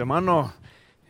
Hermano,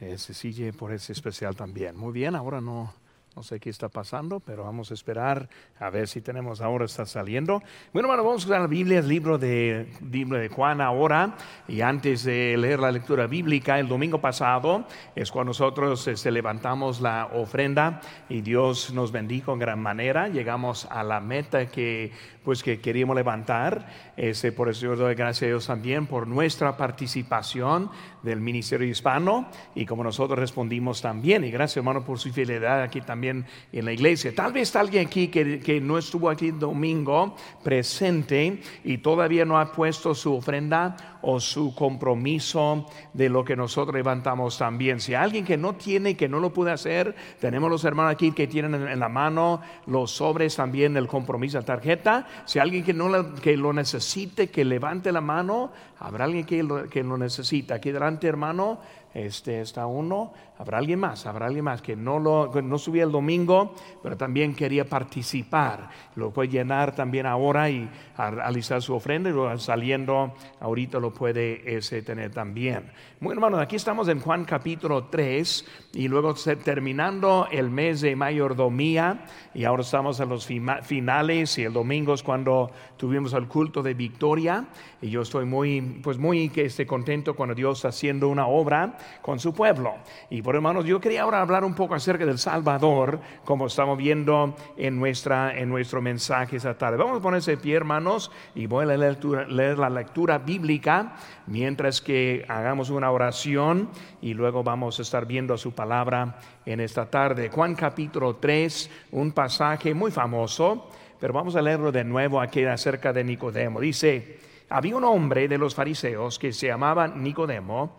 eh, sigue por ese especial también. Muy bien, ahora no, no sé qué está pasando, pero vamos a esperar a ver si tenemos ahora está saliendo. Bueno, hermano, vamos a la Biblia, el libro de, libro de Juan ahora. Y antes de leer la lectura bíblica, el domingo pasado es cuando nosotros este, levantamos la ofrenda y Dios nos bendijo en gran manera. Llegamos a la meta que pues que queríamos levantar. Ese, por eso yo doy gracias a Dios también por nuestra participación del Ministerio Hispano y como nosotros respondimos también. Y gracias hermano por su fidelidad aquí también en la iglesia. Tal vez alguien aquí que, que no estuvo aquí el domingo presente y todavía no ha puesto su ofrenda o su compromiso de lo que nosotros levantamos también. Si alguien que no tiene, que no lo puede hacer, tenemos los hermanos aquí que tienen en la mano los sobres también el compromiso, la tarjeta. Si alguien que no lo, que lo necesite, que levante la mano, habrá alguien que lo, que lo necesita. Aquí delante, hermano, este está uno, habrá alguien más, habrá alguien más que no lo no subía el domingo, pero también quería participar. Lo puede llenar también ahora y alisar su ofrenda y saliendo ahorita lo puede ese tener también. Muy hermanos, aquí estamos en Juan capítulo 3 y luego terminando el mes de mayordomía y ahora estamos en los finales y el domingo es cuando tuvimos el culto de victoria y yo estoy muy pues muy este, contento cuando Dios haciendo una obra con su pueblo. Y por hermanos, yo quería ahora hablar un poco acerca del Salvador, como estamos viendo en, nuestra, en nuestro mensaje esta tarde. Vamos a ponerse de pie, hermanos, y voy a leer, leer la lectura bíblica mientras que hagamos una oración y luego vamos a estar viendo su palabra en esta tarde. Juan capítulo 3, un pasaje muy famoso, pero vamos a leerlo de nuevo aquí acerca de Nicodemo. Dice, había un hombre de los fariseos que se llamaba Nicodemo,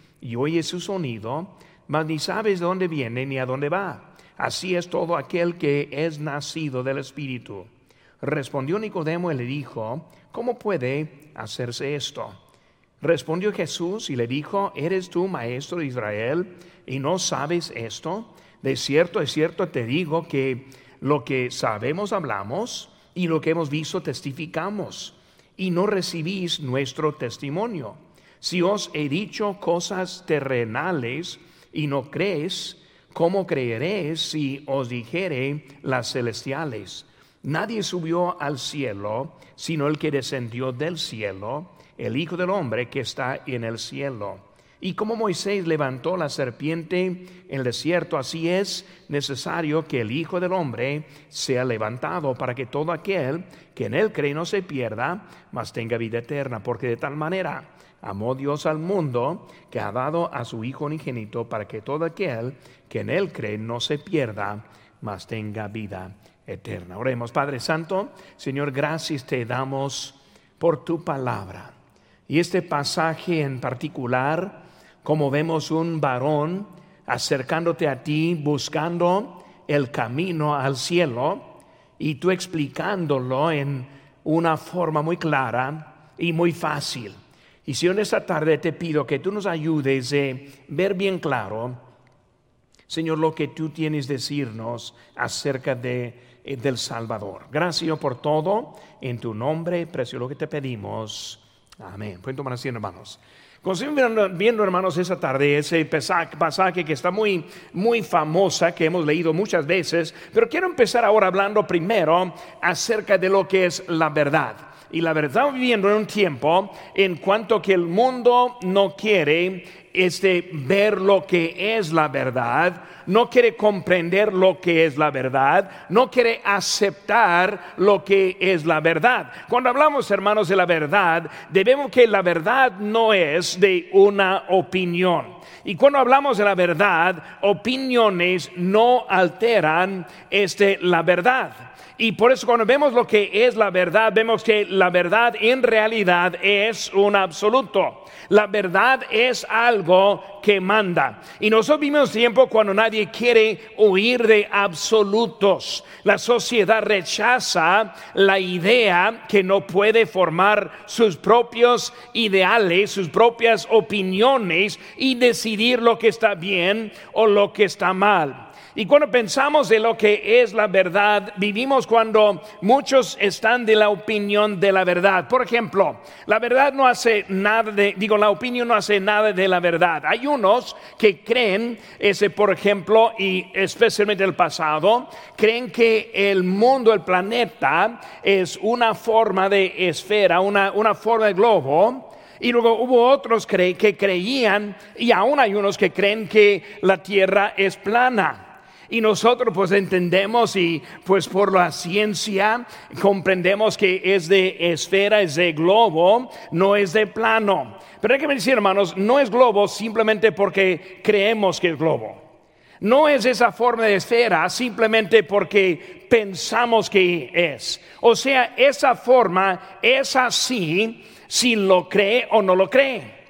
y oye su sonido, mas ni sabes de dónde viene ni a dónde va. Así es todo aquel que es nacido del Espíritu. Respondió Nicodemo y le dijo, ¿cómo puede hacerse esto? Respondió Jesús y le dijo, ¿eres tú maestro de Israel y no sabes esto? De cierto, de cierto te digo que lo que sabemos hablamos y lo que hemos visto testificamos y no recibís nuestro testimonio. Si os he dicho cosas terrenales y no crees, ¿cómo creeréis si os dijere las celestiales? Nadie subió al cielo, sino el que descendió del cielo, el Hijo del Hombre que está en el cielo. Y como Moisés levantó la serpiente en el desierto, así es necesario que el Hijo del Hombre sea levantado para que todo aquel que en él cree no se pierda, mas tenga vida eterna, porque de tal manera amó Dios al mundo que ha dado a su Hijo unigénito para que todo aquel que en Él cree no se pierda, mas tenga vida eterna. Oremos, Padre Santo, Señor, gracias te damos por tu palabra. Y este pasaje en particular, como vemos un varón acercándote a ti, buscando el camino al cielo, y tú explicándolo en una forma muy clara y muy fácil. Y si en esta tarde te pido que tú nos ayudes a ver bien claro, Señor, lo que tú tienes decirnos acerca de, eh, del Salvador. Gracias por todo. En tu nombre, precio lo que te pedimos. Amén. Pueden tomar así, hermanos. Continuamos viendo, hermanos, esa tarde ese pasaje que está muy, muy famosa, que hemos leído muchas veces, pero quiero empezar ahora hablando primero acerca de lo que es la verdad. Y la verdad, viviendo en un tiempo en cuanto que el mundo no quiere este, ver lo que es la verdad, no quiere comprender lo que es la verdad, no quiere aceptar lo que es la verdad. Cuando hablamos, hermanos, de la verdad, debemos que la verdad no es de una opinión. Y cuando hablamos de la verdad, opiniones no alteran este, la verdad. Y por eso cuando vemos lo que es la verdad, vemos que la verdad en realidad es un absoluto. La verdad es algo que manda. Y nosotros vivimos tiempo cuando nadie quiere huir de absolutos. La sociedad rechaza la idea que no puede formar sus propios ideales, sus propias opiniones y decidir lo que está bien o lo que está mal. Y cuando pensamos de lo que es la verdad, vivimos cuando muchos están de la opinión de la verdad. Por ejemplo, la verdad no hace nada de, digo, la opinión no hace nada de la verdad. Hay unos que creen, ese por ejemplo, y especialmente el pasado, creen que el mundo, el planeta, es una forma de esfera, una, una forma de globo. Y luego hubo otros que creían, y aún hay unos que creen que la Tierra es plana. Y nosotros pues entendemos y pues por la ciencia comprendemos que es de esfera, es de globo, no es de plano. Pero hay que decir, hermanos, no es globo simplemente porque creemos que es globo. No es esa forma de esfera simplemente porque pensamos que es. O sea, esa forma es así si lo cree o no lo cree.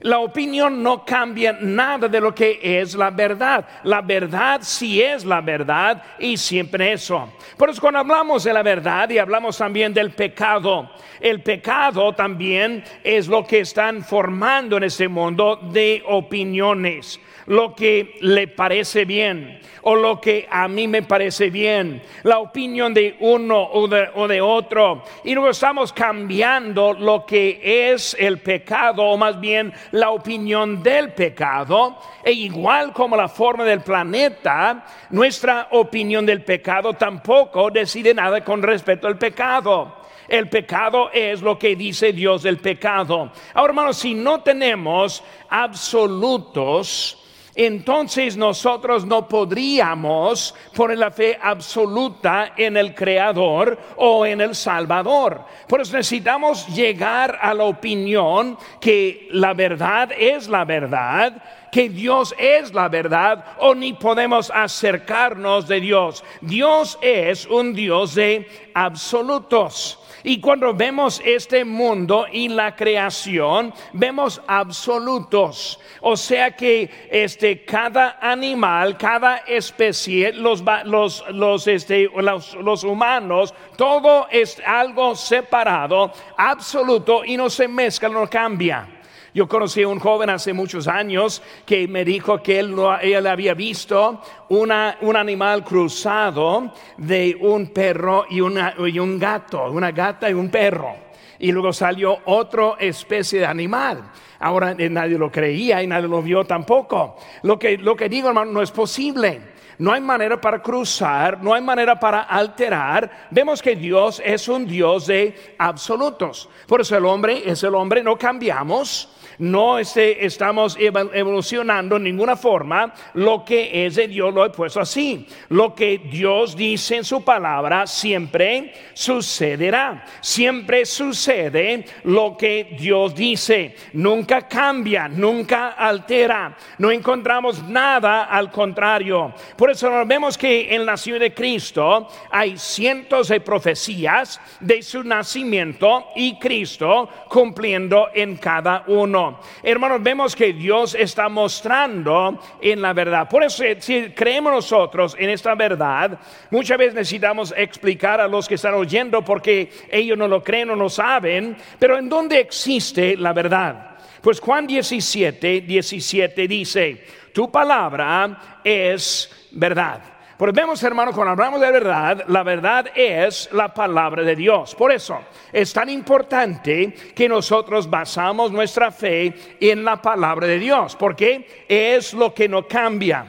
La opinión no cambia nada de lo que es la verdad. La verdad sí es la verdad y siempre eso. Por eso cuando hablamos de la verdad y hablamos también del pecado, el pecado también es lo que están formando en este mundo de opiniones lo que le parece bien o lo que a mí me parece bien, la opinión de uno o de, otro. Y luego estamos cambiando lo que es el pecado o más bien la opinión del pecado. E igual como la forma del planeta, nuestra opinión del pecado tampoco decide nada con respecto al pecado. El pecado es lo que dice Dios del pecado. Ahora, hermanos, si no tenemos absolutos, entonces nosotros no podríamos poner la fe absoluta en el Creador o en el Salvador. Por eso necesitamos llegar a la opinión que la verdad es la verdad que Dios es la verdad o ni podemos acercarnos de Dios. Dios es un Dios de absolutos. Y cuando vemos este mundo y la creación, vemos absolutos. O sea que este, cada animal, cada especie, los, los, los, este, los, los humanos, todo es algo separado, absoluto y no se mezcla, no cambia. Yo conocí a un joven hace muchos años que me dijo que él, él había visto una, un animal cruzado de un perro y, una, y un gato, una gata y un perro. Y luego salió otra especie de animal. Ahora eh, nadie lo creía y nadie lo vio tampoco. Lo que, lo que digo, hermano, no es posible. No hay manera para cruzar, no hay manera para alterar. Vemos que Dios es un Dios de absolutos. Por eso el hombre es el hombre, no cambiamos no este, estamos evolucionando en ninguna forma. Lo que es de Dios lo he puesto así. Lo que Dios dice en su palabra siempre sucederá. Siempre sucede lo que Dios dice. Nunca cambia, nunca altera. No encontramos nada al contrario. Por eso vemos que en la ciudad de Cristo hay cientos de profecías de su nacimiento y Cristo cumpliendo en cada uno. Hermanos, vemos que Dios está mostrando en la verdad. Por eso, si creemos nosotros en esta verdad, muchas veces necesitamos explicar a los que están oyendo porque ellos no lo creen o no saben, pero ¿en dónde existe la verdad? Pues Juan 17, 17 dice, tu palabra es verdad. Porque vemos, hermanos, cuando hablamos de verdad, la verdad es la palabra de Dios. Por eso es tan importante que nosotros basamos nuestra fe en la palabra de Dios, porque es lo que no cambia.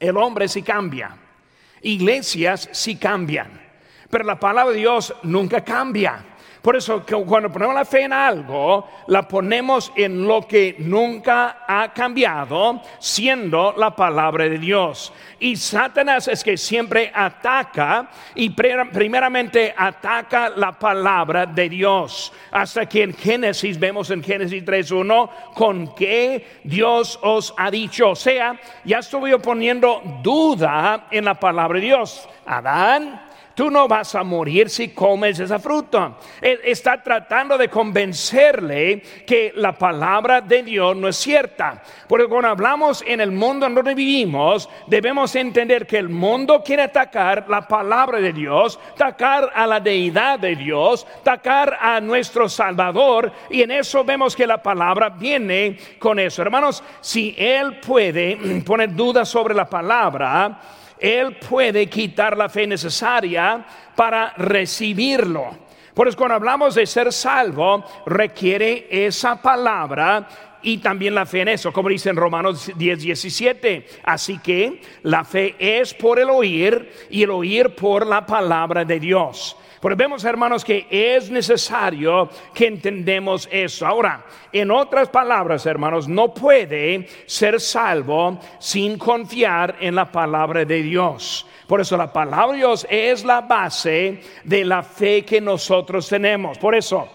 El hombre sí cambia, iglesias sí cambian, pero la palabra de Dios nunca cambia. Por eso cuando ponemos la fe en algo, la ponemos en lo que nunca ha cambiado, siendo la palabra de Dios. Y Satanás es que siempre ataca y primeramente ataca la palabra de Dios. Hasta que en Génesis vemos en Génesis 3.1 con que Dios os ha dicho. O sea, ya estuve poniendo duda en la palabra de Dios. Adán, tú no vas a morir si comes esa fruta. Él está tratando de convencerle que la palabra de Dios no es cierta. Porque cuando hablamos en el mundo en donde vivimos, debemos entender que el mundo quiere atacar la palabra de Dios, atacar a la deidad de Dios, atacar a nuestro Salvador. Y en eso vemos que la palabra viene con eso. Hermanos, si Él puede poner dudas sobre la palabra, él puede quitar la fe necesaria para recibirlo. Por eso cuando hablamos de ser salvo, requiere esa palabra y también la fe en eso, como dice en Romanos 10, 17. Así que la fe es por el oír y el oír por la palabra de Dios. Porque vemos, hermanos, que es necesario que entendemos eso. Ahora, en otras palabras, hermanos, no puede ser salvo sin confiar en la palabra de Dios. Por eso la palabra de Dios es la base de la fe que nosotros tenemos. Por eso,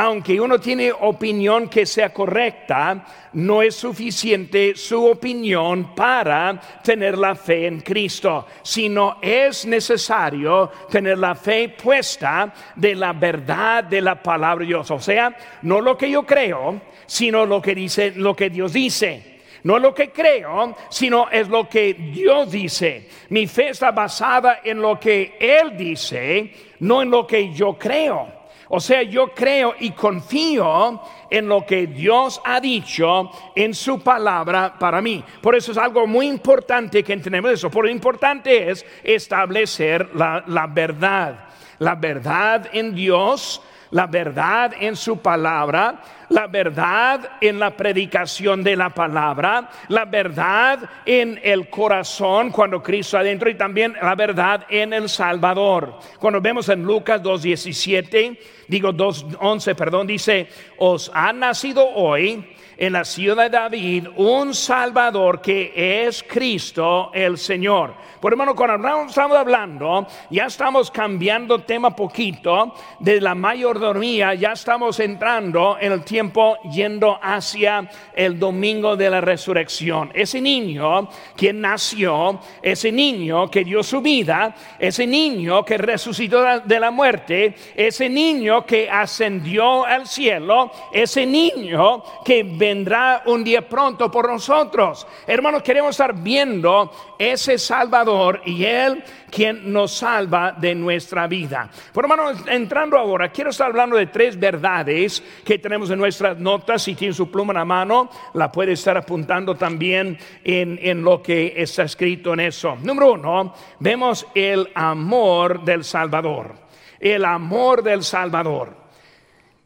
aunque uno tiene opinión que sea correcta, no es suficiente su opinión para tener la fe en Cristo, sino es necesario tener la fe puesta de la verdad de la palabra de Dios. O sea, no lo que yo creo, sino lo que dice, lo que Dios dice. No lo que creo, sino es lo que Dios dice. Mi fe está basada en lo que Él dice, no en lo que yo creo. O sea, yo creo y confío en lo que Dios ha dicho en su palabra para mí. Por eso es algo muy importante que entendemos eso. Por lo importante es establecer la, la verdad. La verdad en Dios la verdad en su palabra, la verdad en la predicación de la palabra, la verdad en el corazón cuando Cristo adentro y también la verdad en el Salvador. Cuando vemos en Lucas 2.17, digo 2.11, perdón, dice, os ha nacido hoy en la ciudad de David un Salvador que es Cristo el Señor. Por hermano, cuando estamos hablando, ya estamos cambiando tema poquito de la mayordomía, ya estamos entrando en el tiempo yendo hacia el domingo de la resurrección. Ese niño que nació, ese niño que dio su vida, ese niño que resucitó de la muerte, ese niño que ascendió al cielo, ese niño que vendrá un día pronto por nosotros. Hermanos, queremos estar viendo ese Salvador y Él quien nos salva de nuestra vida. Por hermanos, entrando ahora, quiero estar hablando de tres verdades que tenemos en nuestras notas. Si tiene su pluma en la mano, la puede estar apuntando también en, en lo que está escrito en eso. Número uno, vemos el amor del Salvador. El amor del Salvador.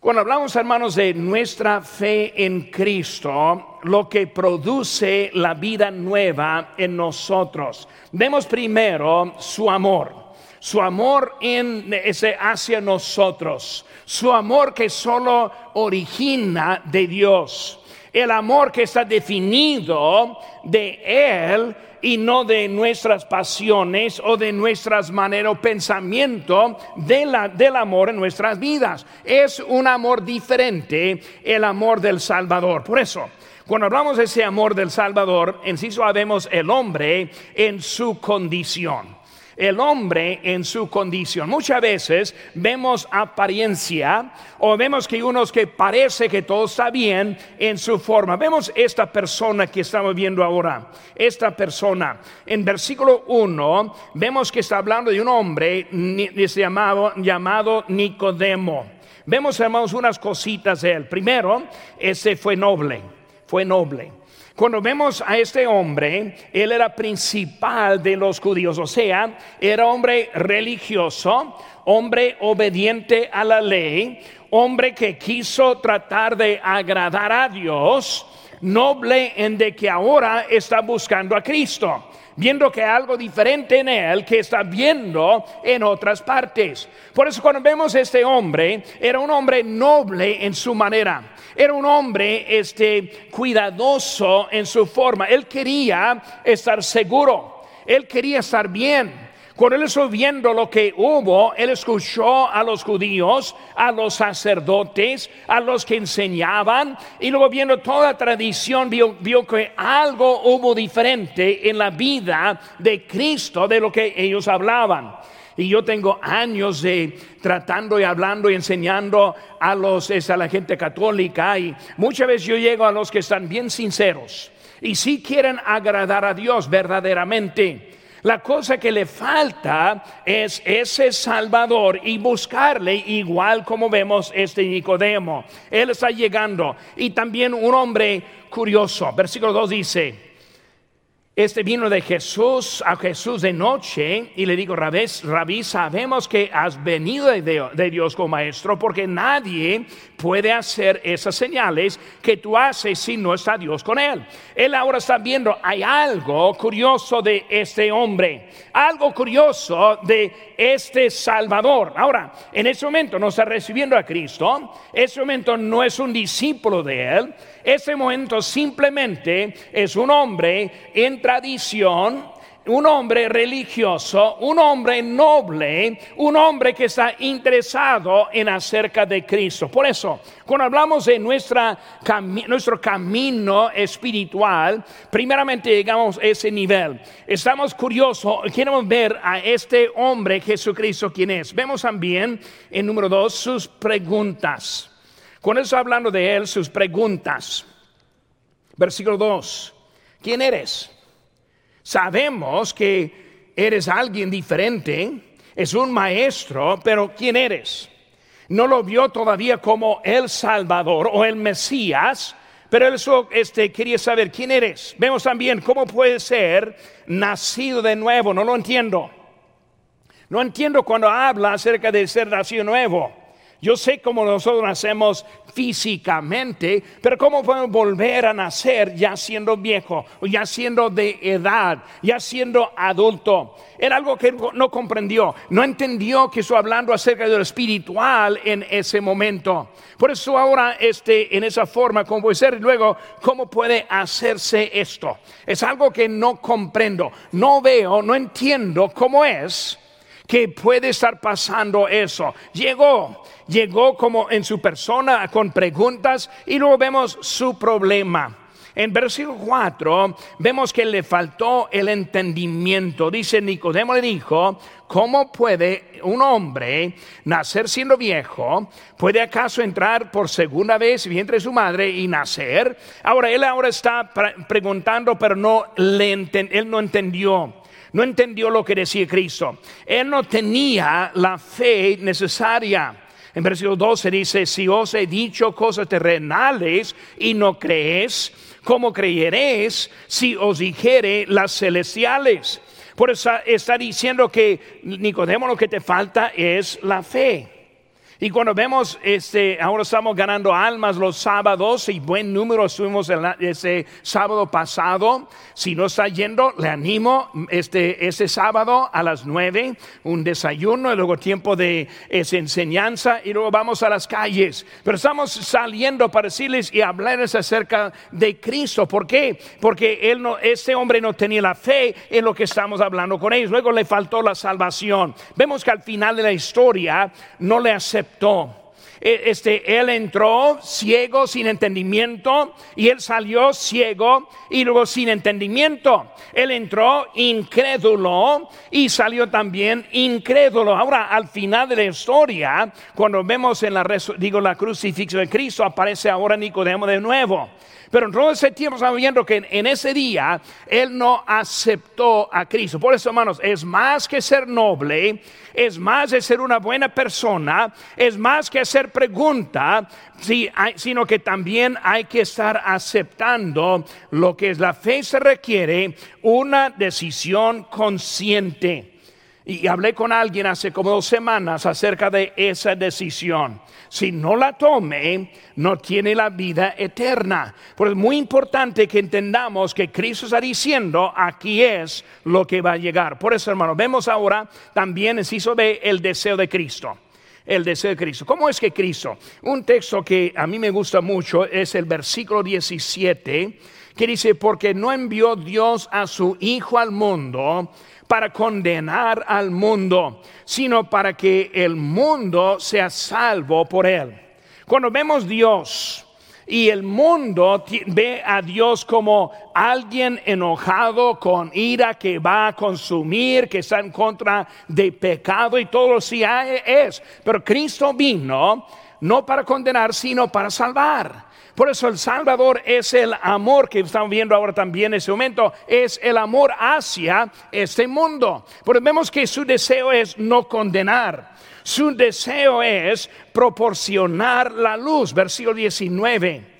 Cuando hablamos, hermanos, de nuestra fe en Cristo, lo que produce la vida nueva en nosotros, vemos primero su amor, su amor en ese hacia nosotros, su amor que solo origina de Dios, el amor que está definido de Él y no de nuestras pasiones o de nuestras maneras o pensamiento del amor en nuestras vidas. Es un amor diferente, el amor del Salvador. Por eso, cuando hablamos de ese amor del Salvador, en sí sabemos el hombre en su condición el hombre en su condición. Muchas veces vemos apariencia o vemos que unos que parece que todo está bien en su forma. Vemos esta persona que estamos viendo ahora. Esta persona. En versículo 1 vemos que está hablando de un hombre llamado, llamado Nicodemo. Vemos, hermanos, unas cositas de él. Primero, ese fue noble. Fue noble. Cuando vemos a este hombre, él era principal de los judíos, o sea, era hombre religioso, hombre obediente a la ley, hombre que quiso tratar de agradar a Dios, noble en de que ahora está buscando a Cristo viendo que algo diferente en él que está viendo en otras partes. Por eso cuando vemos a este hombre, era un hombre noble en su manera. Era un hombre este cuidadoso en su forma. Él quería estar seguro. Él quería estar bien. Cuando él estuvo viendo lo que hubo, él escuchó a los judíos, a los sacerdotes, a los que enseñaban, y luego viendo toda la tradición, vio, vio, que algo hubo diferente en la vida de Cristo de lo que ellos hablaban. Y yo tengo años de tratando y hablando y enseñando a los a la gente católica y muchas veces yo llego a los que están bien sinceros y si quieren agradar a Dios verdaderamente. La cosa que le falta es ese Salvador y buscarle igual como vemos este Nicodemo. Él está llegando y también un hombre curioso. Versículo 2 dice, este vino de Jesús a Jesús de noche y le digo, Rabí, sabemos que has venido de, Dios como maestro porque nadie puede hacer esas señales que tú haces si no está Dios con él. Él ahora está viendo, hay algo curioso de este hombre, algo curioso de este Salvador. Ahora, en ese momento no está recibiendo a Cristo, ese momento no es un discípulo de él, ese momento simplemente es un hombre en tradición, un hombre religioso, un hombre noble, un hombre que está interesado en acerca de Cristo. Por eso, cuando hablamos de nuestra, nuestro camino espiritual, primeramente llegamos a ese nivel. Estamos curiosos, queremos ver a este hombre Jesucristo quién es. Vemos también en número dos sus preguntas. Con eso hablando de él, sus preguntas. Versículo 2. ¿Quién eres? Sabemos que eres alguien diferente, es un maestro, pero ¿quién eres? No lo vio todavía como el Salvador o el Mesías, pero él este, quería saber quién eres. Vemos también cómo puede ser nacido de nuevo, no lo entiendo. No entiendo cuando habla acerca de ser nacido nuevo. Yo sé cómo nosotros nacemos físicamente, pero cómo podemos volver a nacer ya siendo viejo, ya siendo de edad, ya siendo adulto. Era algo que no comprendió, no entendió que estoy hablando acerca de lo espiritual en ese momento. Por eso ahora este, en esa forma, como puede ser, luego, ¿cómo puede hacerse esto? Es algo que no comprendo, no veo, no entiendo cómo es que puede estar pasando eso. Llegó, llegó como en su persona con preguntas y luego vemos su problema. En versículo 4 vemos que le faltó el entendimiento. Dice Nicodemo le dijo, ¿cómo puede un hombre nacer siendo viejo? ¿Puede acaso entrar por segunda vez vientre de su madre y nacer? Ahora, él ahora está preguntando, pero no le él no entendió no entendió lo que decía Cristo. Él no tenía la fe necesaria. En versículo 12 dice, si os he dicho cosas terrenales y no crees, ¿cómo creeréis si os dijere las celestiales? Por eso está diciendo que Nicodemo lo que te falta es la fe. Y cuando vemos, este, ahora estamos ganando almas los sábados y buen número estuvimos ese sábado pasado. Si no está yendo, le animo este, ese sábado a las nueve, un desayuno y luego tiempo de esa enseñanza y luego vamos a las calles. Pero estamos saliendo para decirles y hablarles acerca de Cristo. ¿Por qué? Porque él no, este hombre no tenía la fe en lo que estamos hablando con ellos. Luego le faltó la salvación. Vemos que al final de la historia no le aceptó e, este, él entró ciego, sin entendimiento, y él salió ciego y luego sin entendimiento. Él entró incrédulo y salió también incrédulo. Ahora, al final de la historia, cuando vemos en la, digo, la crucifixión de Cristo, aparece ahora Nicodemo de nuevo. Pero en todo ese tiempo estamos viendo que en, ese día él no aceptó a Cristo. Por eso, hermanos, es más que ser noble, es más que ser una buena persona, es más que hacer pregunta, sino que también hay que estar aceptando lo que es la fe se requiere, una decisión consciente. Y hablé con alguien hace como dos semanas acerca de esa decisión. Si no la tome, no tiene la vida eterna. Pero es muy importante que entendamos que Cristo está diciendo, aquí es lo que va a llegar. Por eso, hermano, vemos ahora también, si ve el deseo de Cristo el deseo de Cristo. ¿Cómo es que Cristo? Un texto que a mí me gusta mucho es el versículo 17, que dice, porque no envió Dios a su Hijo al mundo para condenar al mundo, sino para que el mundo sea salvo por él. Cuando vemos Dios y el mundo ve a Dios como alguien enojado con ira que va a consumir, que está en contra de pecado y todo lo que es. Pero Cristo vino no para condenar, sino para salvar. Por eso el Salvador es el amor que estamos viendo ahora también en este momento, es el amor hacia este mundo. Porque vemos que su deseo es no condenar. Su deseo es proporcionar la luz. Versículo 19.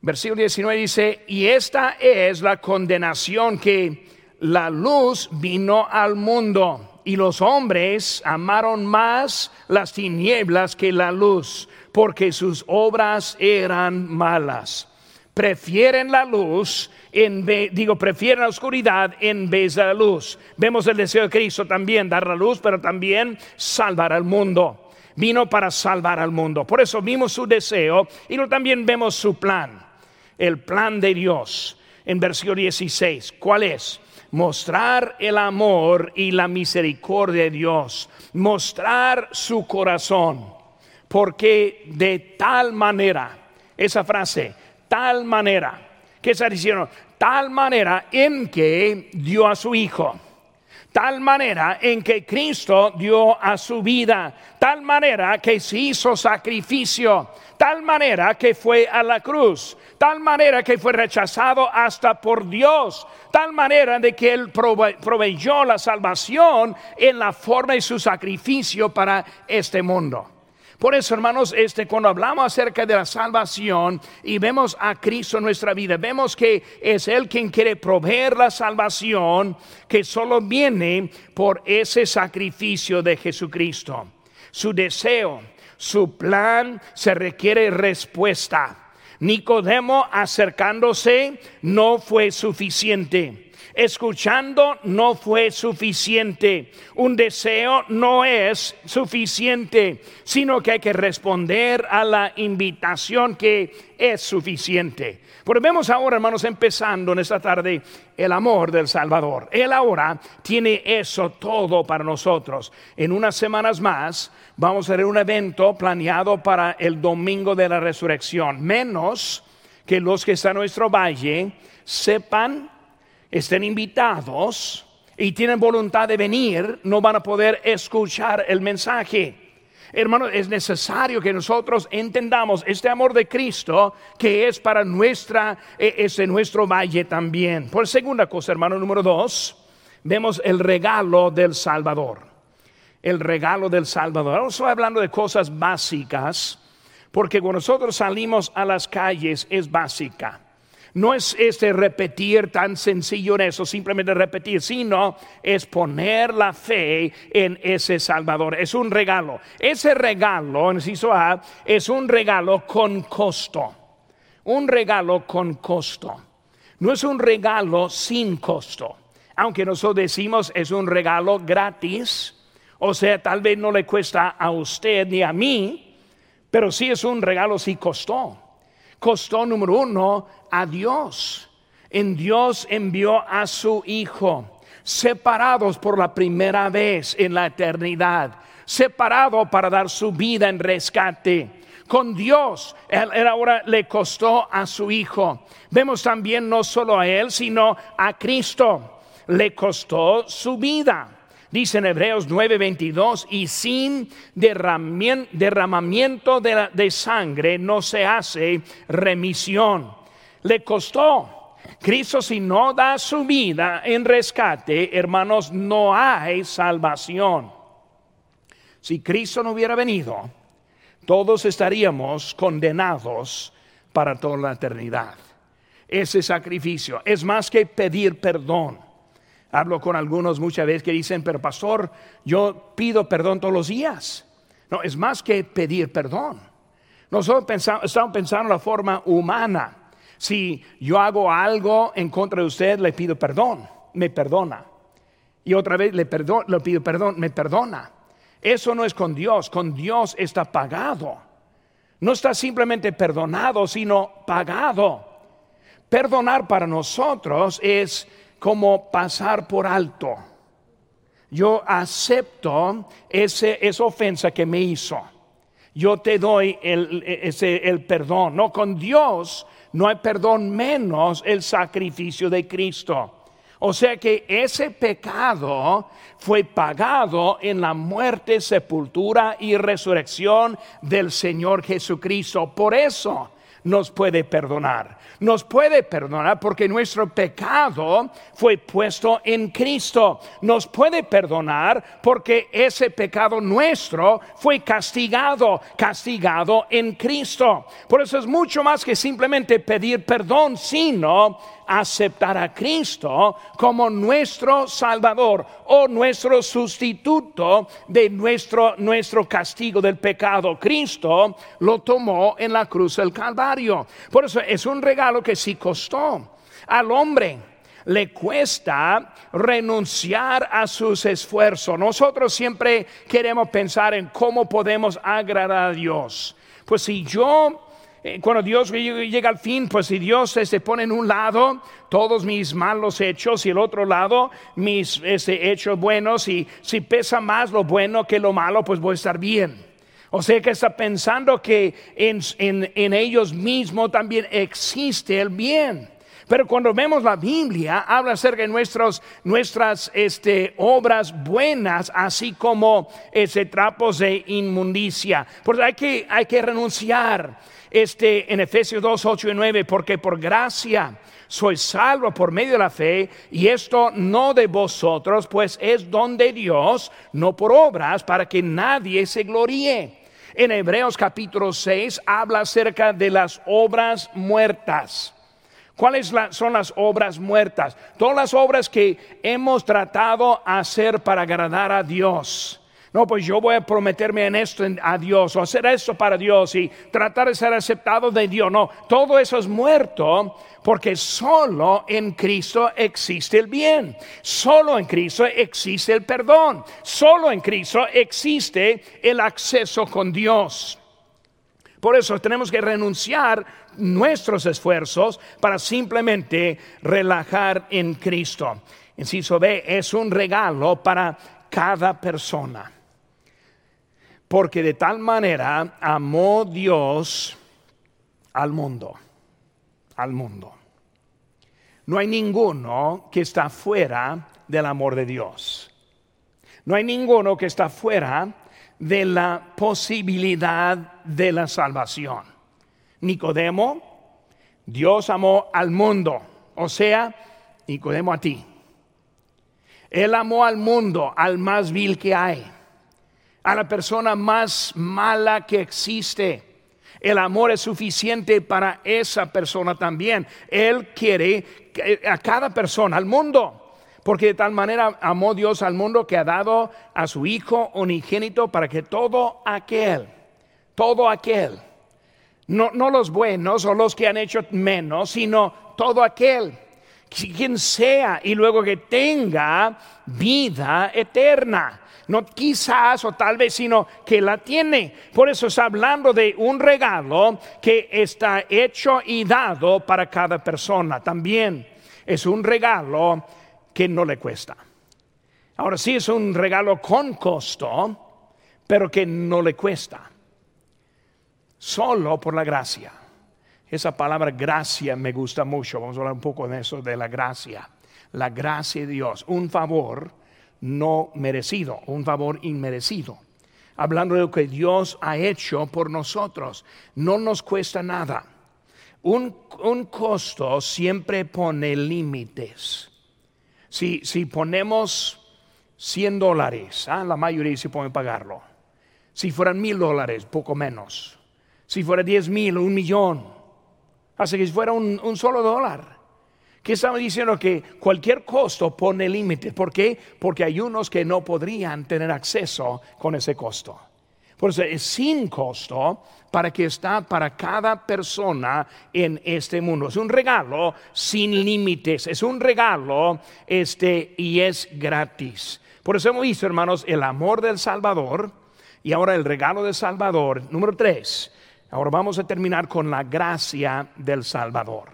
Versículo 19 dice, y esta es la condenación que la luz vino al mundo y los hombres amaron más las tinieblas que la luz porque sus obras eran malas. Prefieren la luz, en digo, prefieren la oscuridad en vez de la luz. Vemos el deseo de Cristo también, dar la luz, pero también salvar al mundo. Vino para salvar al mundo. Por eso vimos su deseo y también vemos su plan. El plan de Dios en versículo 16. ¿Cuál es? Mostrar el amor y la misericordia de Dios. Mostrar su corazón porque de tal manera, esa frase, tal manera, ¿qué está diciendo? Tal manera en que dio a su Hijo, tal manera en que Cristo dio a su vida, tal manera que se hizo sacrificio, tal manera que fue a la cruz, tal manera que fue rechazado hasta por Dios, tal manera de que Él proveyó la salvación en la forma de su sacrificio para este mundo. Por eso, hermanos, este, cuando hablamos acerca de la salvación y vemos a Cristo en nuestra vida, vemos que es Él quien quiere proveer la salvación que solo viene por ese sacrificio de Jesucristo. Su deseo, su plan se requiere respuesta. Nicodemo acercándose no fue suficiente escuchando no fue suficiente. Un deseo no es suficiente, sino que hay que responder a la invitación que es suficiente. Pero vemos ahora, hermanos, empezando en esta tarde, el amor del Salvador. Él ahora tiene eso todo para nosotros. En unas semanas más vamos a tener un evento planeado para el domingo de la resurrección. Menos que los que están en nuestro valle sepan estén invitados y tienen voluntad de venir, no van a poder escuchar el mensaje. Hermano, es necesario que nosotros entendamos este amor de Cristo que es para nuestra, e, es nuestro valle también. Por segunda cosa, hermano, número dos, vemos el regalo del Salvador. El regalo del Salvador. Ahora estoy hablando de cosas básicas, porque cuando nosotros salimos a las calles es básica. No es este repetir tan sencillo en eso, simplemente repetir, sino es poner la fe en ese Salvador. Es un regalo. Ese regalo, inciso A, es un regalo con costo. Un regalo con costo. No es un regalo sin costo. Aunque nosotros decimos es un regalo gratis, o sea, tal vez no le cuesta a usted ni a mí, pero sí es un regalo si costó costó, número uno, a Dios. En Dios envió a su Hijo, separados por la primera vez en la eternidad, separado para dar su vida en rescate. Con Dios, él, ahora le costó a su Hijo. Vemos también no solo a Él, sino a Cristo. Le costó su vida. Dice en Hebreos 9:22, y sin derramamiento de, de sangre no se hace remisión. Le costó. Cristo si no da su vida en rescate, hermanos, no hay salvación. Si Cristo no hubiera venido, todos estaríamos condenados para toda la eternidad. Ese sacrificio es más que pedir perdón Hablo con algunos muchas veces que dicen, pero pastor, yo pido perdón todos los días. No, es más que pedir perdón. Nosotros estamos pensando en la forma humana. Si yo hago algo en contra de usted, le pido perdón, me perdona. Y otra vez le, le pido perdón, me perdona. Eso no es con Dios, con Dios está pagado. No está simplemente perdonado, sino pagado. Perdonar para nosotros es como pasar por alto. Yo acepto ese, esa ofensa que me hizo. Yo te doy ese, el perdón. No, con Dios no hay perdón menos el sacrificio de Cristo. O sea que ese pecado fue pagado en la muerte, sepultura y resurrección del Señor Jesucristo. Por eso nos puede perdonar nos puede perdonar porque nuestro pecado fue puesto en Cristo. Nos puede perdonar porque ese pecado nuestro fue castigado, castigado en Cristo. Por eso es mucho más que simplemente pedir perdón, sino aceptar a Cristo como nuestro Salvador o nuestro sustituto de nuestro, nuestro castigo del pecado. Cristo lo tomó en la cruz del Calvario. Por eso es un regalo que sí costó al hombre le cuesta renunciar a sus esfuerzos. Nosotros siempre queremos pensar en cómo podemos agradar a Dios. Pues si yo cuando Dios llega al fin, pues si Dios se este, pone en un lado todos mis malos hechos y el otro lado mis este, hechos buenos y si pesa más lo bueno que lo malo, pues voy a estar bien. O sea que está pensando que en, en ellos mismos también existe el bien. Pero cuando vemos la Biblia, habla acerca de nuestros, nuestras este, obras buenas, así como ese trapos de inmundicia. Porque hay que, hay que renunciar este, en Efesios 2, 8 y 9, porque por gracia soy salvo por medio de la fe, y esto no de vosotros, pues es don de Dios, no por obras, para que nadie se gloríe. En Hebreos capítulo 6 habla acerca de las obras muertas. ¿Cuáles son las obras muertas? Todas las obras que hemos tratado hacer para agradar a Dios no, pues yo voy a prometerme en esto a Dios o hacer esto para Dios y tratar de ser aceptado de Dios. No, todo eso es muerto porque solo en Cristo existe el bien. Solo en Cristo existe el perdón. Solo en Cristo existe el acceso con Dios. Por eso tenemos que renunciar nuestros esfuerzos para simplemente relajar en Cristo. Inciso B es un regalo para cada persona porque de tal manera amó Dios al mundo, al mundo. No hay ninguno que está fuera del amor de Dios. No hay ninguno que está fuera de la posibilidad de la salvación. Nicodemo, Dios amó al mundo, o sea, Nicodemo a ti. Él amó al mundo, al más vil que hay a la persona más mala que existe. El amor es suficiente para esa persona también. Él quiere a cada persona, al mundo. Porque de tal manera amó Dios al mundo que ha dado a su Hijo unigénito para que todo aquel, todo aquel, no, no los buenos o los que han hecho menos, sino todo aquel, quien sea, y luego que tenga vida eterna no quizás o tal vez, sino que la tiene. Por eso está hablando de un regalo que está hecho y dado para cada persona. También es un regalo que no le cuesta. Ahora sí es un regalo con costo, pero que no le cuesta. Solo por la gracia. Esa palabra gracia me gusta mucho. Vamos a hablar un poco de eso, de la gracia. La gracia de Dios, un favor no merecido, un favor inmerecido. Hablando de lo que Dios ha hecho por nosotros, no nos cuesta nada. Un, costo siempre pone límites. Si, si ponemos 100 dólares, ¿ah? la mayoría se puede pagarlo. Si fueran mil dólares, poco menos. Si fuera diez mil, un millón. Así que fuera un, solo dólar. Que estamos diciendo que cualquier costo pone límites. ¿Por qué? Porque hay unos que no podrían tener acceso con ese costo. Por eso es sin costo para que está para cada persona en este mundo. Es un regalo sin límites, es un regalo este y es gratis. Por eso hemos visto, hermanos, el amor del Salvador y ahora el regalo del Salvador. Número tres, ahora vamos a terminar con la gracia del Salvador.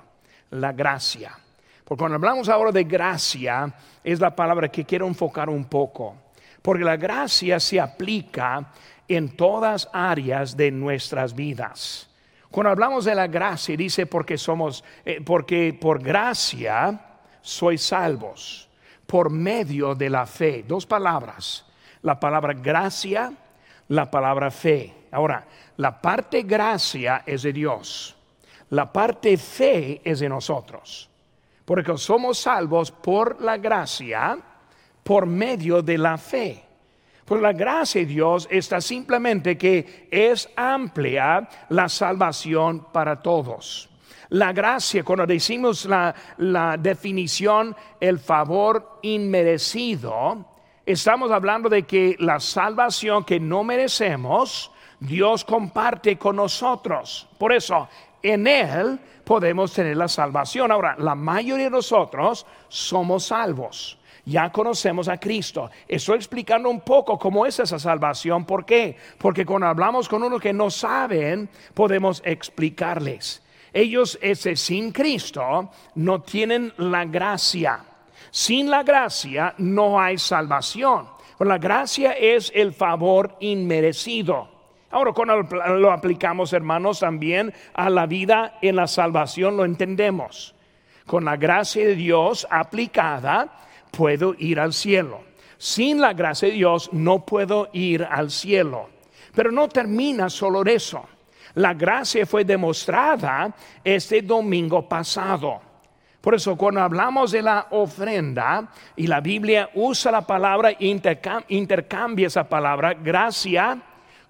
La gracia. Porque cuando hablamos ahora de gracia, es la palabra que quiero enfocar un poco. Porque la gracia se aplica en todas áreas de nuestras vidas. Cuando hablamos de la gracia, dice porque somos, eh, porque por gracia sois salvos, por medio de la fe. Dos palabras, la palabra gracia, la palabra fe. Ahora, la parte gracia es de Dios, la parte fe es de nosotros, porque somos salvos por la gracia, por medio de la fe. Por la gracia de Dios está simplemente que es amplia la salvación para todos. La gracia, cuando decimos la, la definición, el favor inmerecido, estamos hablando de que la salvación que no merecemos, Dios comparte con nosotros. Por eso, en Él podemos tener la salvación. Ahora, la mayoría de nosotros somos salvos ya conocemos a Cristo. Estoy explicando un poco cómo es esa salvación. ¿Por qué? Porque cuando hablamos con uno que no saben, podemos explicarles. Ellos, ese sin Cristo, no tienen la gracia. Sin la gracia no hay salvación. La gracia es el favor inmerecido. Ahora, cuando lo aplicamos, hermanos, también a la vida en la salvación, lo entendemos. Con la gracia de Dios aplicada, puedo ir al cielo. Sin la gracia de Dios no puedo ir al cielo. Pero no termina solo eso. La gracia fue demostrada este domingo pasado. Por eso cuando hablamos de la ofrenda y la Biblia usa la palabra, intercambia esa palabra, gracia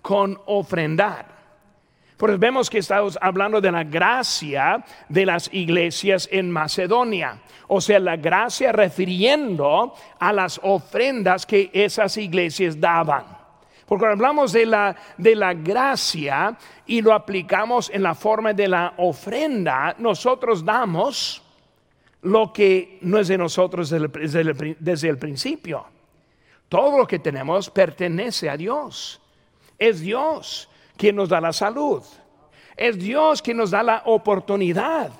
con ofrendar. Pues vemos que estamos hablando de la gracia de las iglesias en Macedonia. O sea, la gracia refiriendo a las ofrendas que esas iglesias daban. Porque cuando hablamos de la, de la gracia y lo aplicamos en la forma de la ofrenda, nosotros damos lo que no es de nosotros desde el, desde el principio. Todo lo que tenemos pertenece a Dios. Es Dios quien nos da la salud. Es Dios quien nos da la oportunidad.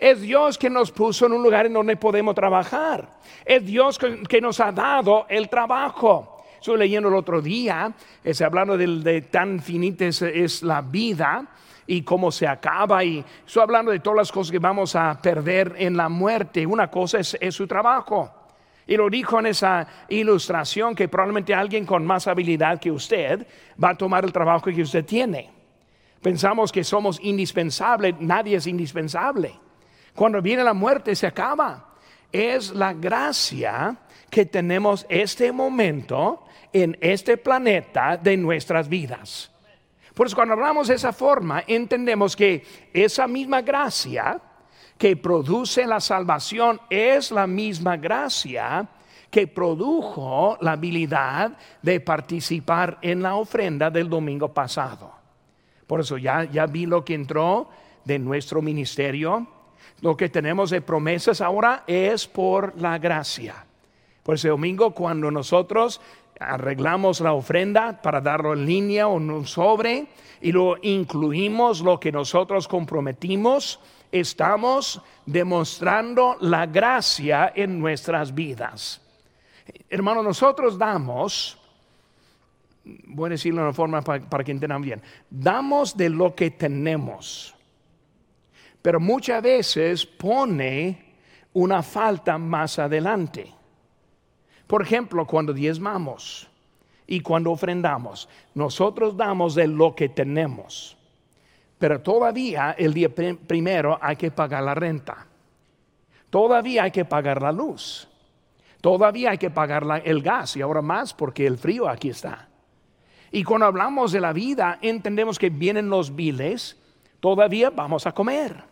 Es Dios quien nos puso en un lugar en donde podemos trabajar. Es Dios que nos ha dado el trabajo. Estoy leyendo el otro día, es hablando de, tan finita es, la vida y cómo se acaba. Y estoy hablando de todas las cosas que vamos a perder en la muerte. Una cosa es su trabajo. Y lo dijo en esa ilustración que probablemente alguien con más habilidad que usted va a tomar el trabajo que usted tiene. Pensamos que somos indispensables, nadie es indispensable. Cuando viene la muerte se acaba. Es la gracia que tenemos este momento en este planeta de nuestras vidas. Por eso cuando hablamos de esa forma, entendemos que esa misma gracia que produce la salvación es la misma gracia que produjo la habilidad de participar en la ofrenda del domingo pasado. Por eso ya, ya vi lo que entró de nuestro ministerio. Lo que tenemos de promesas ahora es por la gracia. Por ese domingo cuando nosotros arreglamos la ofrenda para darlo en línea o en un sobre y lo incluimos lo que nosotros comprometimos, estamos demostrando la gracia en nuestras vidas. Hermano, nosotros damos, voy a decirlo de una forma para, que entiendan bien, damos de lo que tenemos, pero muchas veces pone una falta más adelante. Por ejemplo, cuando diezmamos y cuando ofrendamos, nosotros damos de lo que tenemos. Pero todavía el día primero hay que pagar la renta. Todavía hay que pagar la luz. Todavía hay que pagar el gas y ahora más porque el frío aquí está. Y cuando hablamos de la vida, entendemos que vienen los biles, todavía vamos a comer.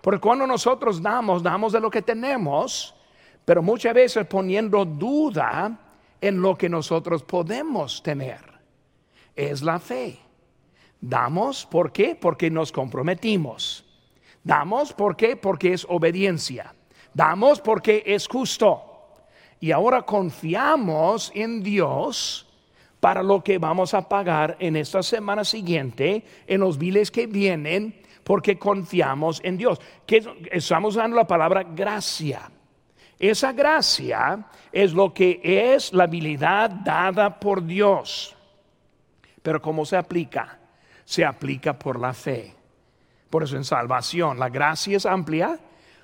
Porque cuando nosotros damos, damos de lo que tenemos, pero muchas veces poniendo duda en lo que nosotros podemos tener. Es la fe. Damos, ¿por qué? Porque nos comprometimos. Damos, ¿por qué? Porque es obediencia. Damos porque es justo. Y ahora confiamos en Dios para lo que vamos a pagar en esta semana siguiente, en los biles que vienen, porque confiamos en Dios. Que estamos usando la palabra gracia. Esa gracia es lo que es la habilidad dada por Dios. Pero ¿cómo se aplica? Se aplica por la fe. Por eso en salvación la gracia es amplia.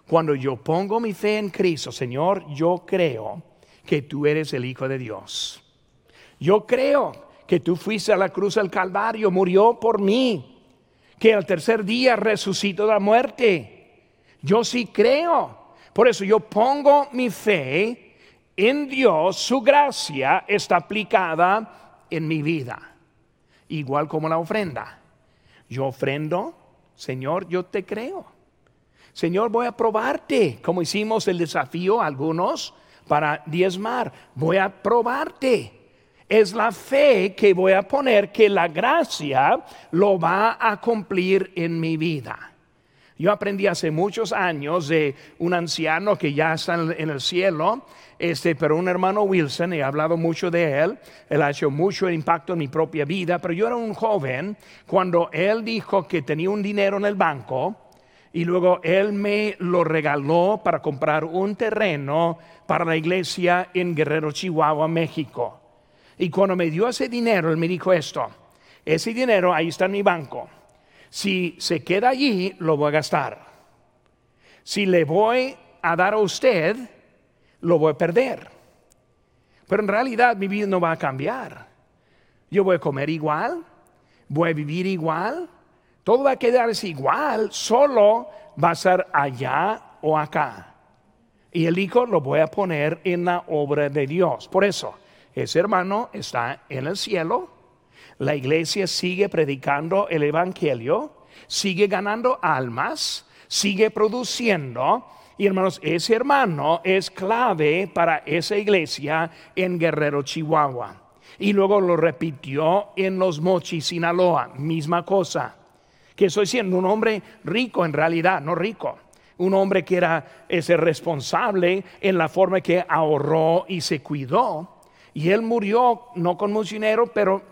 Cuando yo pongo mi fe en Cristo, Señor, yo creo que tú eres el Hijo de Dios. Yo creo que tú fuiste a la cruz del Calvario, murió por mí, que al tercer día resucitó de la muerte. Yo sí creo por eso yo pongo mi fe en Dios, su gracia está aplicada en mi vida, igual como la ofrenda. Yo ofrendo, Señor, yo te creo. Señor, voy a probarte, como hicimos el desafío algunos para diezmar. Voy a probarte. Es la fe que voy a poner que la gracia lo va a cumplir en mi vida. Yo aprendí hace muchos años de un anciano que ya está en el cielo, este, pero un hermano Wilson, he hablado mucho de él, él ha hecho mucho impacto en mi propia vida, pero yo era un joven cuando él dijo que tenía un dinero en el banco y luego él me lo regaló para comprar un terreno para la iglesia en Guerrero, Chihuahua, México. Y cuando me dio ese dinero, él me dijo esto, ese dinero ahí está en mi banco si se queda allí, lo voy a gastar. Si le voy a dar a usted, lo voy a perder. Pero en realidad mi vida no va a cambiar. Yo voy a comer igual, voy a vivir igual, todo va a quedarse igual, solo va a ser allá o acá. Y el hijo lo voy a poner en la obra de Dios. Por eso, ese hermano está en el cielo, la iglesia sigue predicando el Evangelio, sigue ganando almas, sigue produciendo. Y hermanos, ese hermano es clave para esa iglesia en Guerrero, Chihuahua. Y luego lo repitió en Los Mochis, Sinaloa, misma cosa. Que estoy siendo un hombre rico en realidad, no rico. Un hombre que era ese responsable en la forma que ahorró y se cuidó y él murió, no con mucho dinero, pero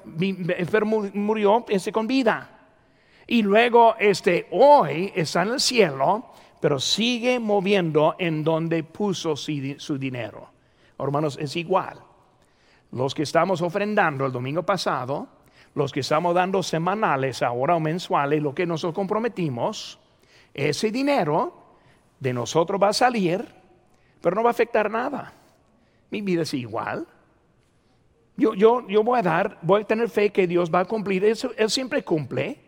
murió ese con vida. Y luego, este, hoy está en el cielo, pero sigue moviendo en donde puso su dinero. Hermanos, es igual. Los que estamos ofrendando el domingo pasado, los que estamos dando semanales ahora o mensuales, lo que nosotros comprometimos, ese dinero de nosotros va a salir, pero no va a afectar nada. Mi vida es igual. Yo, yo, yo voy a dar, voy a tener fe que Dios va a cumplir. Eso, él siempre cumple,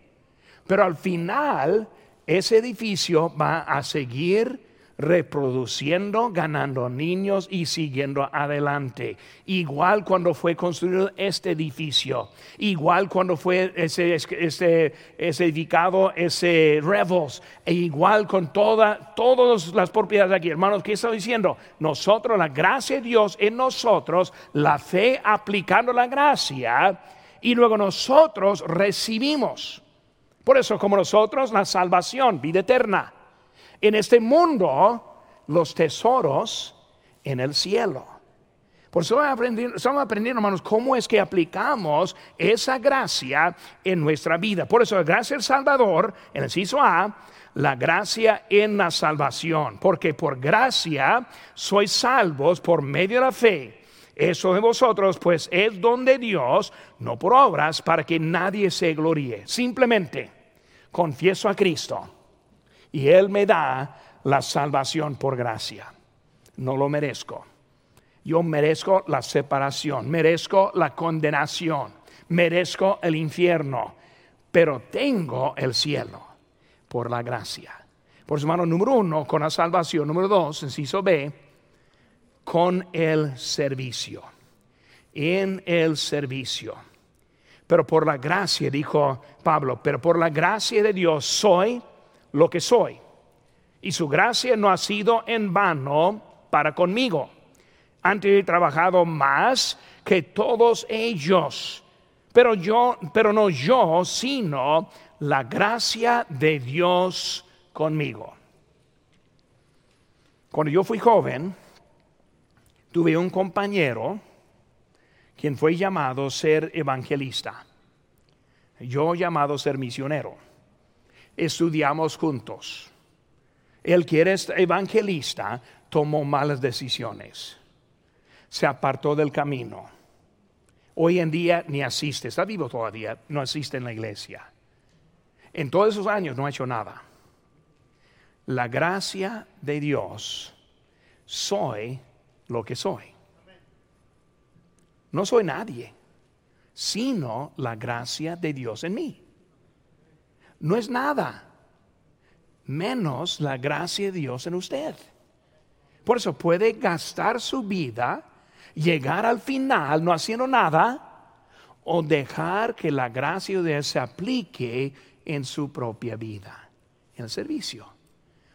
pero al final ese edificio va a seguir reproduciendo, ganando niños y siguiendo adelante. Igual cuando fue construido este edificio, igual cuando fue ese, ese, ese edificado ese Revels, e igual con toda, todas las propiedades aquí. Hermanos, ¿qué estoy diciendo? Nosotros, la gracia de Dios en nosotros, la fe aplicando la gracia, y luego nosotros recibimos. Por eso, como nosotros, la salvación, vida eterna en este mundo los tesoros en el cielo. Por eso estamos aprendiendo, hermanos, cómo es que aplicamos esa gracia en nuestra vida. Por eso, la gracia del Salvador, en el ciso A, la gracia en la salvación. Porque por gracia sois salvos por medio de la fe. Eso de vosotros, pues, es don de Dios, no por obras, para que nadie se gloríe. Simplemente confieso a Cristo y Él me da la salvación por gracia. No lo merezco. Yo merezco la separación, merezco la condenación, merezco el infierno, pero tengo el cielo por la gracia. Por su mano, número uno, con la salvación. Número dos, inciso B, con el servicio. En el servicio. Pero por la gracia, dijo Pablo, pero por la gracia de Dios soy lo que soy. y su gracia no ha sido en vano para conmigo. Antes he trabajado más que todos ellos, pero yo, pero no yo, sino la gracia de Dios conmigo. Cuando yo fui joven, tuve un compañero quien fue llamado ser evangelista, yo llamado ser misionero. Estudiamos juntos. El que era evangelista tomó malas decisiones, se apartó del camino. Hoy en día ni asiste, está vivo todavía, no asiste en la iglesia. En todos esos años no ha hecho nada. La gracia de Dios, soy lo que soy. No soy nadie, sino la gracia de Dios en mí. No es nada menos la gracia de Dios en usted. Por eso puede gastar su vida, llegar al final no haciendo nada, o dejar que la gracia de Dios se aplique en su propia vida, en el servicio.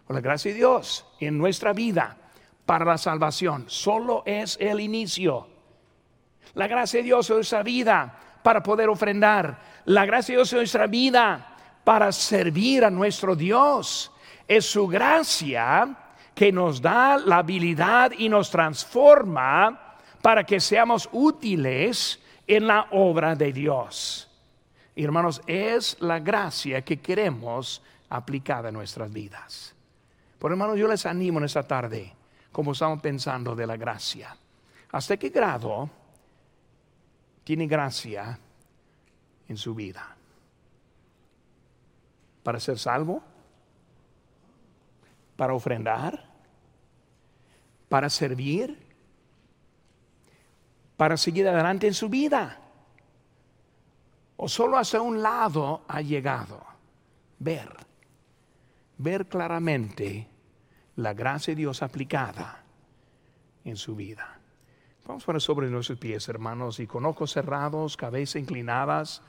La gracia de Dios en nuestra vida para la salvación, solo es el inicio. La gracia de Dios en nuestra vida para poder ofrendar. La gracia de Dios en nuestra vida para servir a nuestro Dios. Es su gracia que nos da la habilidad y nos transforma para que seamos útiles en la obra de Dios. hermanos, es la gracia que queremos aplicada en nuestras vidas. Por hermanos, yo les animo en esta tarde, como estamos pensando de la gracia. ¿Hasta qué grado tiene gracia en su vida? Para ser salvo, para ofrendar, para servir, para seguir adelante en su vida. O solo hacia un lado ha llegado. Ver, ver claramente la gracia de Dios aplicada en su vida. Vamos a poner sobre nuestros pies, hermanos, y con ojos cerrados, cabeza inclinadas,